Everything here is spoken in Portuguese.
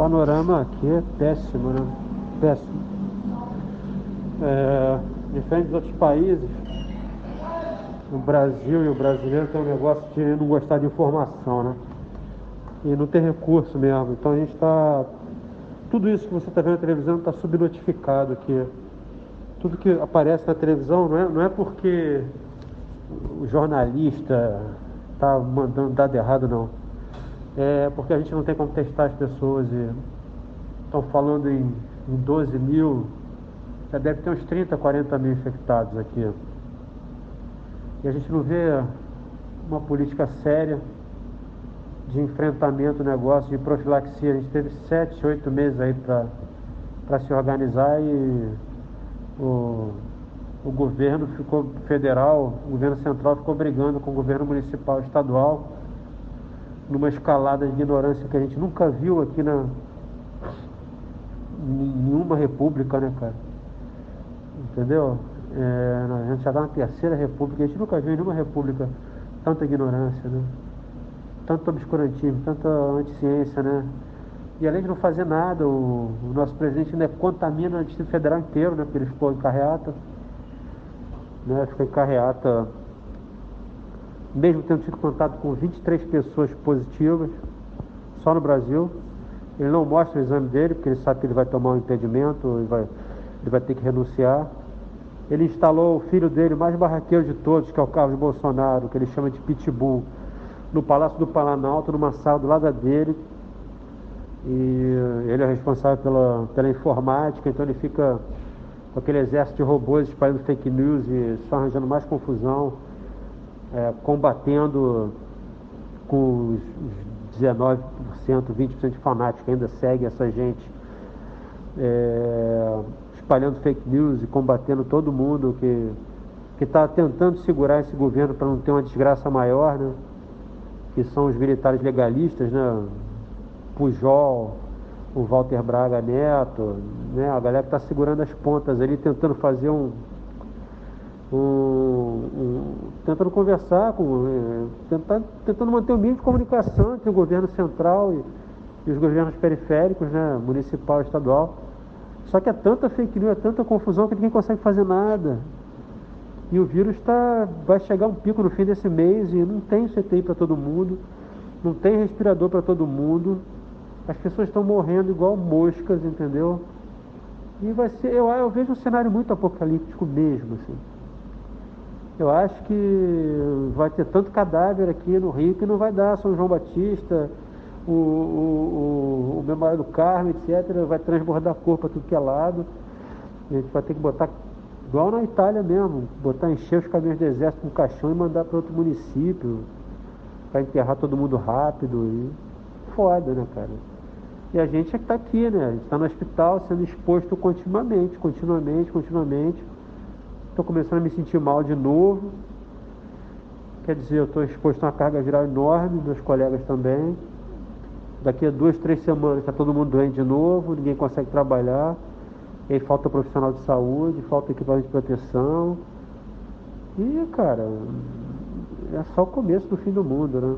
panorama aqui é péssimo, né? Péssimo. É, diferente dos outros países, no Brasil e o brasileiro tem um negócio de não gostar de informação, né? E não ter recurso mesmo. Então a gente está. Tudo isso que você está vendo na televisão está subnotificado aqui. Tudo que aparece na televisão não é, não é porque o jornalista está mandando dado errado, não. É porque a gente não tem como testar as pessoas estão falando em, em 12 mil, já deve ter uns 30, 40 mil infectados aqui. E a gente não vê uma política séria de enfrentamento negócio, de profilaxia. A gente teve sete, oito meses aí para se organizar e o, o governo ficou federal, o governo central ficou brigando com o governo municipal estadual numa escalada de ignorância que a gente nunca viu aqui na nenhuma república, né, cara? Entendeu? É, a gente já está na terceira república, a gente nunca viu em nenhuma república tanta ignorância, né? Tanto obscurantismo, tanta anticiência, né? E além de não fazer nada, o, o nosso presidente ainda contamina o Distrito Federal inteiro, né? Porque ele ficou em carreata, né? Ficou em carreata, mesmo tendo tido contato com 23 pessoas positivas, só no Brasil. Ele não mostra o exame dele, porque ele sabe que ele vai tomar um impedimento, e vai, ele vai ter que renunciar. Ele instalou o filho dele, mais barraqueiro de todos, que é o Carlos Bolsonaro, que ele chama de Pitbull, no Palácio do Planalto, numa sala do lado dele. E ele é responsável pela, pela informática, então ele fica com aquele exército de robôs espalhando fake news e só arranjando mais confusão, é, combatendo com os 19%, 20% de fanáticos que ainda seguem essa gente. É, espalhando fake news e combatendo todo mundo que que está tentando segurar esse governo para não ter uma desgraça maior, né? Que são os militares legalistas, né? Pujol, o Walter Braga Neto, né? A galera que está segurando as pontas ali, tentando fazer um, um, um tentando conversar com, é, tentar, tentando manter o mínimo de comunicação entre o governo central e, e os governos periféricos, né? Municipal e estadual só que é tanta fake news, é tanta confusão que ninguém consegue fazer nada. E o vírus tá, vai chegar um pico no fim desse mês e não tem CTI para todo mundo, não tem respirador para todo mundo. As pessoas estão morrendo igual moscas, entendeu? E vai ser, eu, eu vejo um cenário muito apocalíptico mesmo, assim. Eu acho que vai ter tanto cadáver aqui no Rio que não vai dar São João Batista, o, o, o, o Memorial do Carmo, etc., vai transbordar cor para tudo que é lado. A gente vai ter que botar, igual na Itália mesmo, botar, encher os caminhões do exército com caixão e mandar para outro município, para enterrar todo mundo rápido. E foda, né, cara? E a gente é que está aqui, né? A gente está no hospital sendo exposto continuamente, continuamente, continuamente. Estou começando a me sentir mal de novo. Quer dizer, eu estou exposto a uma carga viral enorme, meus colegas também. Daqui a duas, três semanas está todo mundo doente de novo, ninguém consegue trabalhar. E aí falta profissional de saúde, falta equipamento de proteção. E, cara, é só o começo do fim do mundo, né?